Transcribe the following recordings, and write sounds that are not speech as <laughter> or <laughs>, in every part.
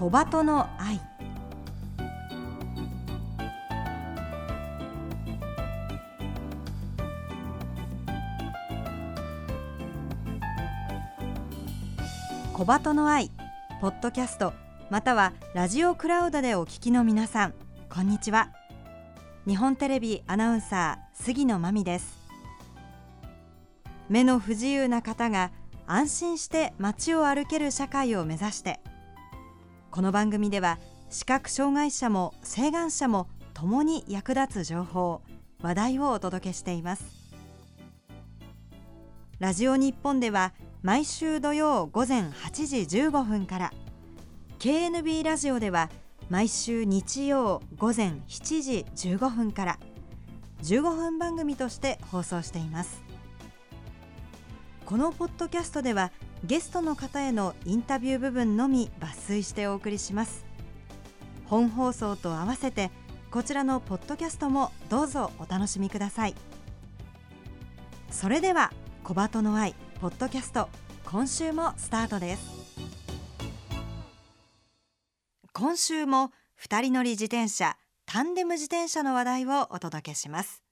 小鳩の愛。小鳩の愛ポッドキャストまたはラジオクラウドでお聞きの皆さんこんにちは。日本テレビアナウンサー杉野真美です。目の不自由な方が安心して街を歩ける社会を目指してこの番組では視覚障害者も晴眼者も共に役立つ情報話題をお届けしています。ラジオ日本では毎週土曜午前8時15分から KNB ラジオでは毎週日曜午前7時15分から15分番組として放送しています。このポッドキャストではゲストの方へのインタビュー部分のみ抜粋してお送りします。本放送と合わせてこちらのポッドキャストもどうぞお楽しみください。それでは小鳩の愛ポッドキャスト今週もスタートです。今週も二人乗り自転車タンデム自転車の話題をお届けします。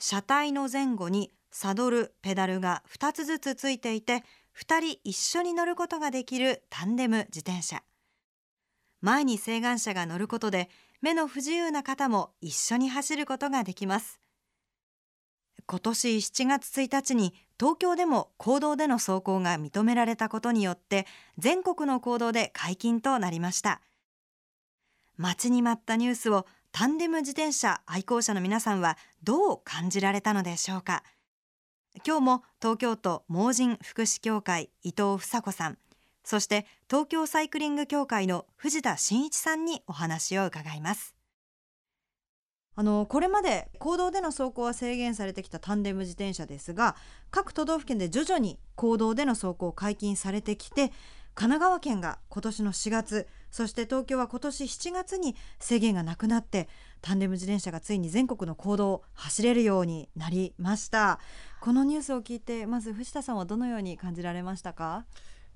車体の前後にサドルペダルが2つずつついていて2人一緒に乗ることができるタンデム自転車。前に晴眼者が乗ることで目の不自由な方も一緒に走ることができます。今年7月1日に東京でも公道での走行が認められたことによって全国の公道で解禁となりました。待ちに待ったニュースをタンデム自転車愛好者の皆さんはどう感じられたのでしょうか？今日も東京都盲人福祉協会伊藤房子さんそして東京サイクリング協会の藤田真一さんにお話を伺います。あのこれまで公道での走行は制限されてきたタンデム自転車ですが各都道府県で徐々に公道での走行解禁されてきて神奈川県が今年の4月そして東京は今年7月に制限がなくなってタンデム自転車がついに全国の公道を走れるようになりました。このニュースを聞いてまず藤田さんはどのように感じられましたか？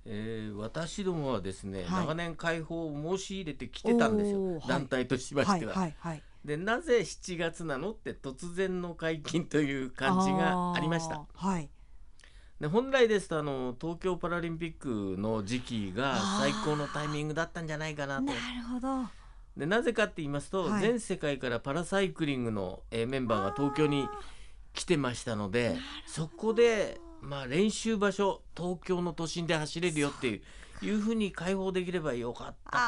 えー、私どもはですね、はい、長年開放を申し入れてきてたんですよ、団体としましては。はいはい、でなぜ7月なのって突然の解禁という感じがありました。はいで本来ですとあの東京パラリンピックの時期が最高のタイミングだったんじゃないかなと。なるほど。でなぜかって言いますと、はい、全世界からパラサイクリングの、えー、メンバーが東京に来てましたのでそこで、まあ、練習場所東京の都心で走れるよっていういうふうに開放できればよかったか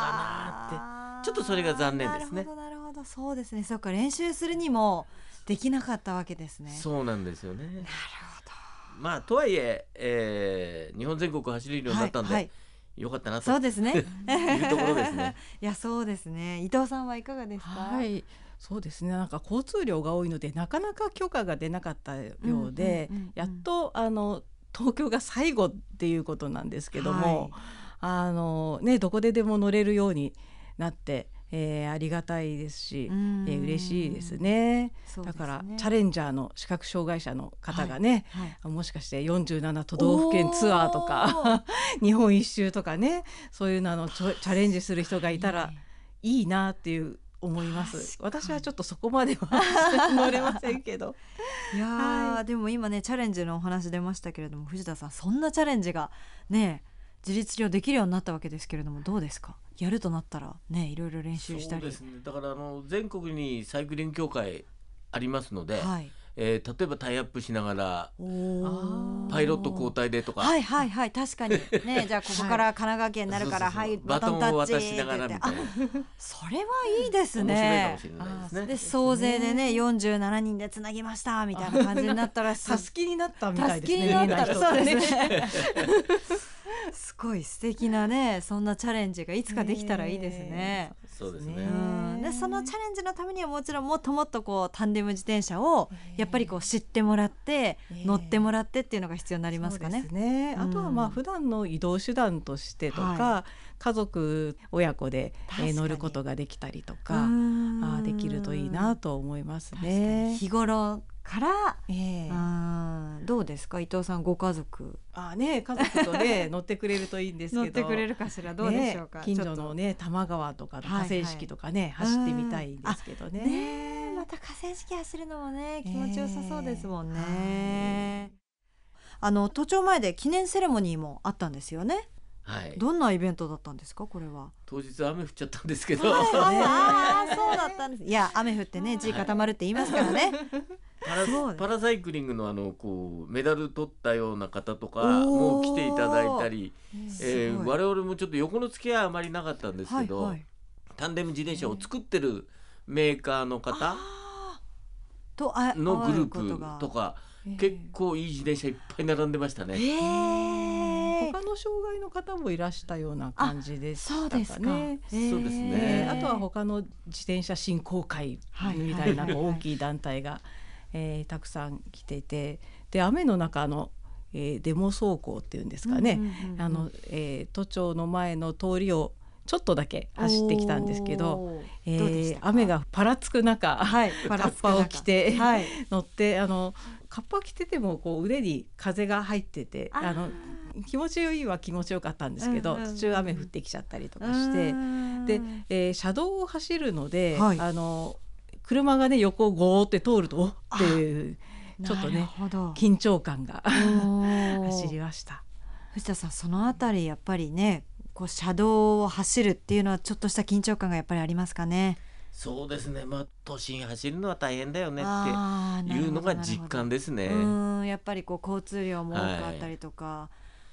なって。ちょっとそれが残念ですね。なるほど。そうですね。そっか練習するにもできなかったわけですね。そうなんですよね。なるほどまあとはいええー、日本全国走れるようになったんで、はいはい。よかったなとそうですね。<laughs> いうところですね。<laughs> いやそうですね。伊藤さんはいかがですか？はい。そうですね。なんか交通量が多いのでなかなか許可が出なかったようで、うんうんうんうん、やっとあの東京が最後っていうことなんですけども、はい、あのねどこででも乗れるようになってえー、ありがたいですし、えー、嬉しいですね、ね、だからチャレンジャーの視覚障害者の方がね、はいはい、もしかして47都道府県ツアーとか <laughs> 日本一周とかねそういうのあのチャレンジする人がいたらいいなっていう思います。私はちょっとそこまでは乗れませんけど。いや、はい、でも今ねチャレンジのお話出ましたけれども藤田さんそんなチャレンジがね自立量できるようになったわけですけれどもどうですか？やるとなったらねいろいろ練習したり。そうですね。だからあの全国にサイクリング協会ありますので、はい、えー、例えばタイアップしながらパイロット交代でとか。はいはいはい確かに。ね <laughs> じゃあここから神奈川県になるから、はい、はい、バトンタッチ渡しながらみたいな。それはいいですね。で総勢でね47人でつなぎましたみたいな感じになったら <laughs> たすきになったみたいですね。になった。そうですね <laughs> すごい素敵なねそんなチャレンジがいつかできたらいいですね。そうですね。でそのチャレンジのためにはもちろんもっともっとこうタンデム自転車をやっぱりこう知ってもらって、乗ってもらってっていうのが必要になりますかね。ね。あとはまあ普段の移動手段としてとか、はい、家族親子で、えー、乗ることができたりとかあできるといいなと思いますね。日頃から、えー、どうですか？伊藤さんご家族。あね家族とね <laughs> 乗ってくれるといいんですけど。乗ってくれるかしら？どうでしょうか、ね、近所のね多摩川とかの河川敷とかね、はいはい、走ってみたいんですけどね。ねまた河川敷走るのもね気持ちよさそうですもんね、えー、あの都庁前で記念セレモニーもあったんですよね。はい、どんなイベントだったんですか？これは。当日雨降っちゃったんですけど、はい。<laughs> はい、あそうだったんです。いや雨降ってね地固まるって言いますからね、パラパラサイクリングのあのこうメダル取ったような方とかも来ていただいたり、えー、我々もちょっと横の付き合いあまりなかったんですけど、はいはい、タンデム自転車を作ってるメーカーの方のグループとか。結構いい自転車いっぱい並んでましたね。他の障害の方もいらしたような感じでしたかね。そうですね。あとは他の自転車振興会みたいな大きい団体が、えー、たくさん来ていて、で雨の中のえー、デモ走行っていうんですかね、あの、えー、都庁の前の通りをちょっとだけ走ってきたんですけど、えー、雨がぱらつく中、はい、カッパを着て、はい、乗ってあのカッパ着ててもこう腕に風が入っててあの気持ちよいは気持ちよかったんですけど、途中雨降ってきちゃったりとかして。で、えー、車道を走るので、はい、あの車がね横をゴーって通るとおっていうちょっとね緊張感が走りました。藤田さんそのあたりやっぱりねこう車道を走るっていうのはちょっとした緊張感がやっぱりありますかね？そうですね、まあ、都心走るのは大変だよねっていうのが実感ですね。うんやっぱりこう交通量も多かったりとか、は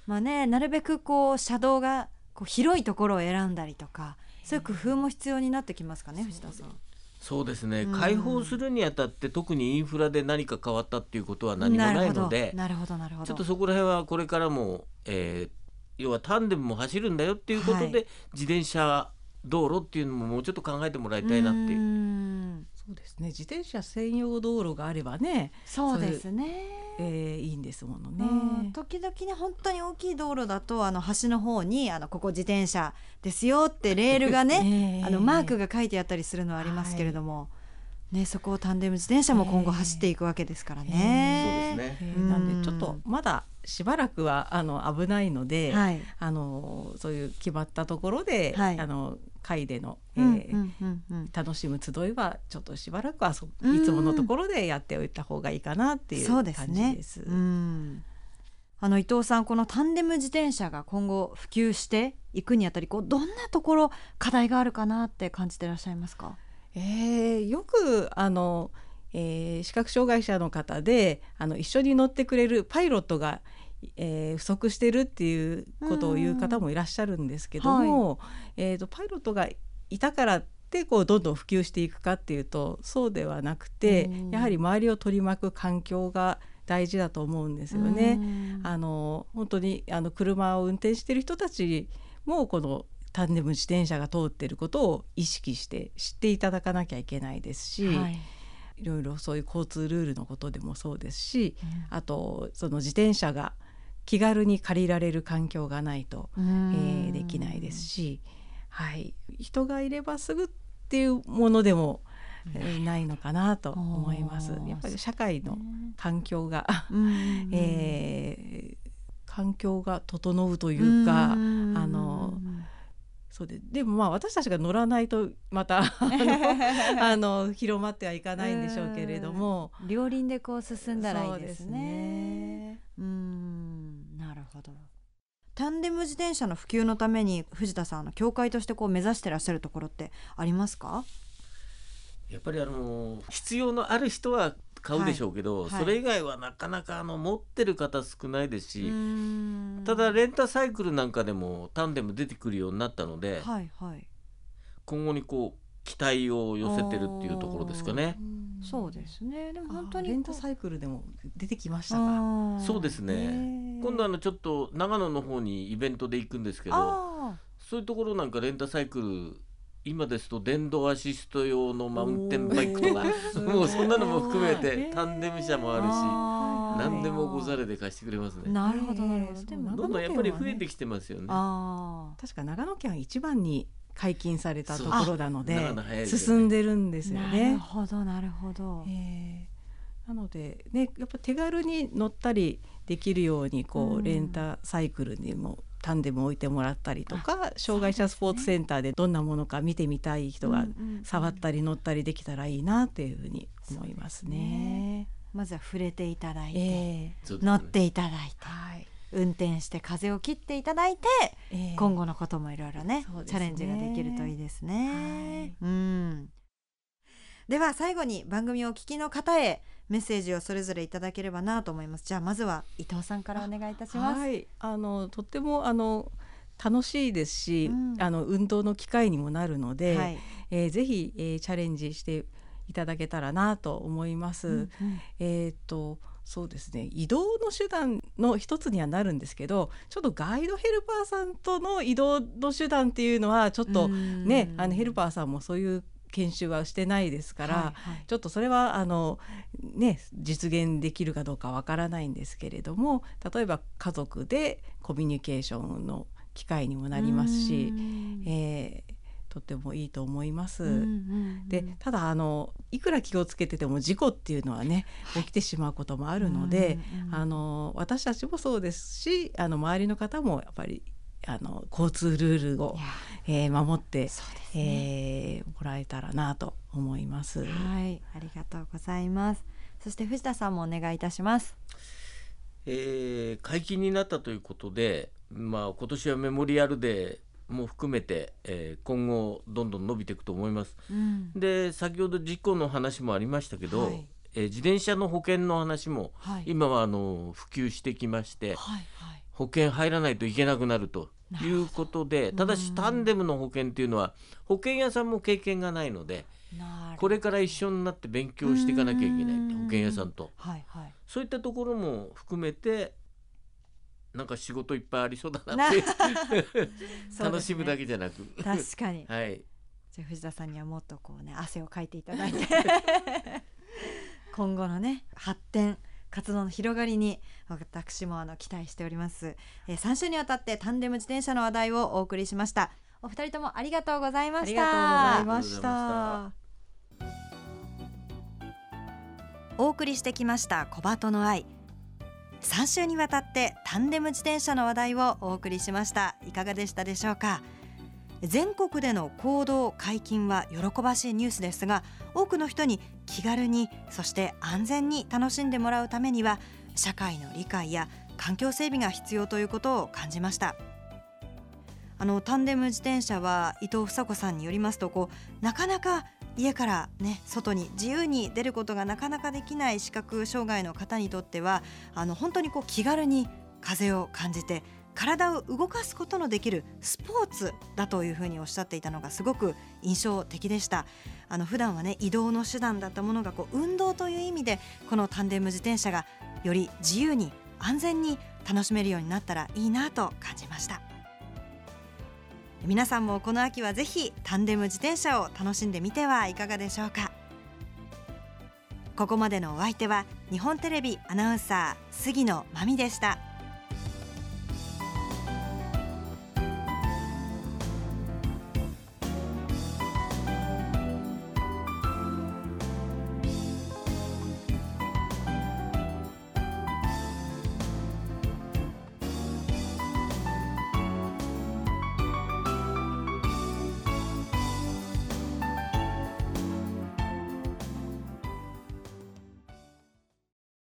い、まあねなるべくこう車道がこう広いところを選んだりとかそういう工夫も必要になってきますかね藤田さん。そうですね、開放するにあたって特にインフラで何か変わったっていうことは何もないのでなるほど。なるほどちょっとそこら辺はこれからも、えー、要はタンデムも走るんだよっていうことで、はい、自転車道路っていうのももうちょっと考えてもらいたいなっていう。そうですね。自転車専用道路があればねそうですね。えー、いいんですものね。時々ね本当に大きい道路だとあの橋の方にあのここ自転車ですよってレールがね、<laughs> えー、あのマークが書いてあったりするのはありますけれども。はい。ね、そこをタンデム自転車も今後走っていくわけですからね。えー、そうですね、えー、なんでちょっとまだしばらくはあの危ないので、はい、あのそういう決まったところで、はい、あの会での、えー楽しむ集いはちょっとしばらくはそいつものところでやっておいた方がいいかなっていう感じです。そうですね、うん。あの伊藤さんこのタンデム自転車が今後普及していくにあたりこうどんなところ課題があるかなって感じていらっしゃいますか、えー、よくあの、えー、視覚障害者の方であの一緒に乗ってくれるパイロットがえー、不足してるっていうことを言う方もいらっしゃるんですけども、はい、えーと、パイロットがいたからってこうどんどん普及していくかっていうとそうではなくてやはり周りを取り巻く環境が大事だと思うんですよね。あの本当にあの車を運転している人たちもこのタンデム自転車が通っていることを意識して知っていただかなきゃいけないですし。はいいろいろそういう交通ルールのことでもそうですし、うん、あとその自転車が気軽に借りられる環境がないと、えー、できないですし、はい、人がいればすぐっていうものでも、えー、ないのかなと思います。やっぱり社会の環境が、えー、環境が整うというかあのそうででもまあ私たちが乗らないとまた <laughs> あの広まってはいかないんでしょうけれども。両輪でこう進んだらいいですね。うん。なるほど。タンデム自転車の普及のために藤田さんの協会としてこう目指してらっしゃるところってありますか？やっぱりあの必要のある人は買うでしょうけど、はいはい、それ以外はなかなかあの持ってる方少ないですしただレンタサイクルなんかでもタンデム出てくるようになったので、はいはい、今後にこう期待を寄せてるっていうところですかね。そうですね。でも本当にレンタサイクルでも出てきましたか。そうですね。今度あのちょっと長野の方にイベントで行くんですけど、そういうところなんかレンタサイクル今ですと電動アシスト用のマウンテンバイクとかもうそんなのも含めてタンデム車もあるし何でもござれで貸してくれますね。なるほどなるほど。どんどんやっぱり増えてきてますよね。確か長野県は一番に解禁されたところなので進んでるんですよね。なるほどなるほど。えなのでねやっぱ手軽に乗ったりできるようにこうレンタサイクルにもタンデム置いてもらったりとか障害者スポーツセンターでどんなものか見てみたい人が触ったり乗ったりできたらいいなっていうふうに思いますね。まずは触れていただいて、えー、乗っていただいて、はい、運転して風を切っていただいて、えー、今後のこともいろいろね。チャレンジができるといいですね。はい、うん。では最後に番組をお聞きの方へメッセージをそれぞれいただければなと思います。じゃあまずは伊藤さんからお願いいたします。はい。あのとってもあの楽しいですし、うん、あの運動の機会にもなるので、はい、えー、ぜひ、えー、チャレンジしていただけたらなと思います。うんうん、えっ、とそうですね。移動の手段の一つにはなるんですけどちょっとガイドヘルパーさんとの移動の手段っていうのはちょっとねあのヘルパーさんもそういう研修はしてないですから、はいはい、ちょっとそれはあの、ね、実現できるかどうかわからないんですけれども例えば家族でコミュニケーションの機会にもなりますし、えー、とってもいいと思います。うんうんうん、でただあのいくら気をつけてても事故っていうのはね起きてしまうこともあるので、うんうん、あの私たちもそうですしあの周りの方もやっぱりあの交通ルールを、えー、守って、ねえー、もらえたらなと思います。はい、ありがとうございます。そして藤田さんもお願いいたします。えー、解禁になったということで、まあ今年はメモリアルデーも含めて、えー、今後どんどん伸びていくと思います。うん、で先ほど事故の話もありましたけど、はい、えー、自転車の保険の話も、はい、今はあの普及してきまして、はいはい、保険入らないといけなくなるということでただしタンデムの保険っていうのは保険屋さんも経験がないのでこれから一緒になって勉強していかなきゃいけない保険屋さんと、はいはい、そういったところも含めてなんか仕事いっぱいありそうだなって <laughs> 楽しむだけじゃなく、ね、確かに、はい、じゃ藤田さんにはもっとこうね汗をかいていただいて。<laughs> 今後のね発展活動の広がりに私もあの期待しております、えー、3週にわたってタンデム自転車の話題をお送りしました。お二人ともありがとうございました。ありがとうございました。お送りしてきました。小鳩の愛。3週にわたってタンデム自転車の話題をお送りしました。いかがでしたでしょうか？全国での行動解禁は喜ばしいニュースですが多くの人に気軽にそして安全に楽しんでもらうためには社会の理解や環境整備が必要ということを感じました。あのタンデム自転車は伊藤房子さんによりますとこうなかなか家からね外に自由に出ることがなかなかできない視覚障害の方にとってはあの本当にこう気軽に風を感じて体を動かすことのできるスポーツだというふうにおっしゃっていたのがすごく印象的でした。あの普段はね移動の手段だったものがこう運動という意味でこのタンデム自転車がより自由に安全に楽しめるようになったらいいなと感じました。皆さんもこの秋はぜひタンデム自転車を楽しんでみてはいかがでしょうか。ここまでのお相手は日本テレビアナウンサー杉野真美でした。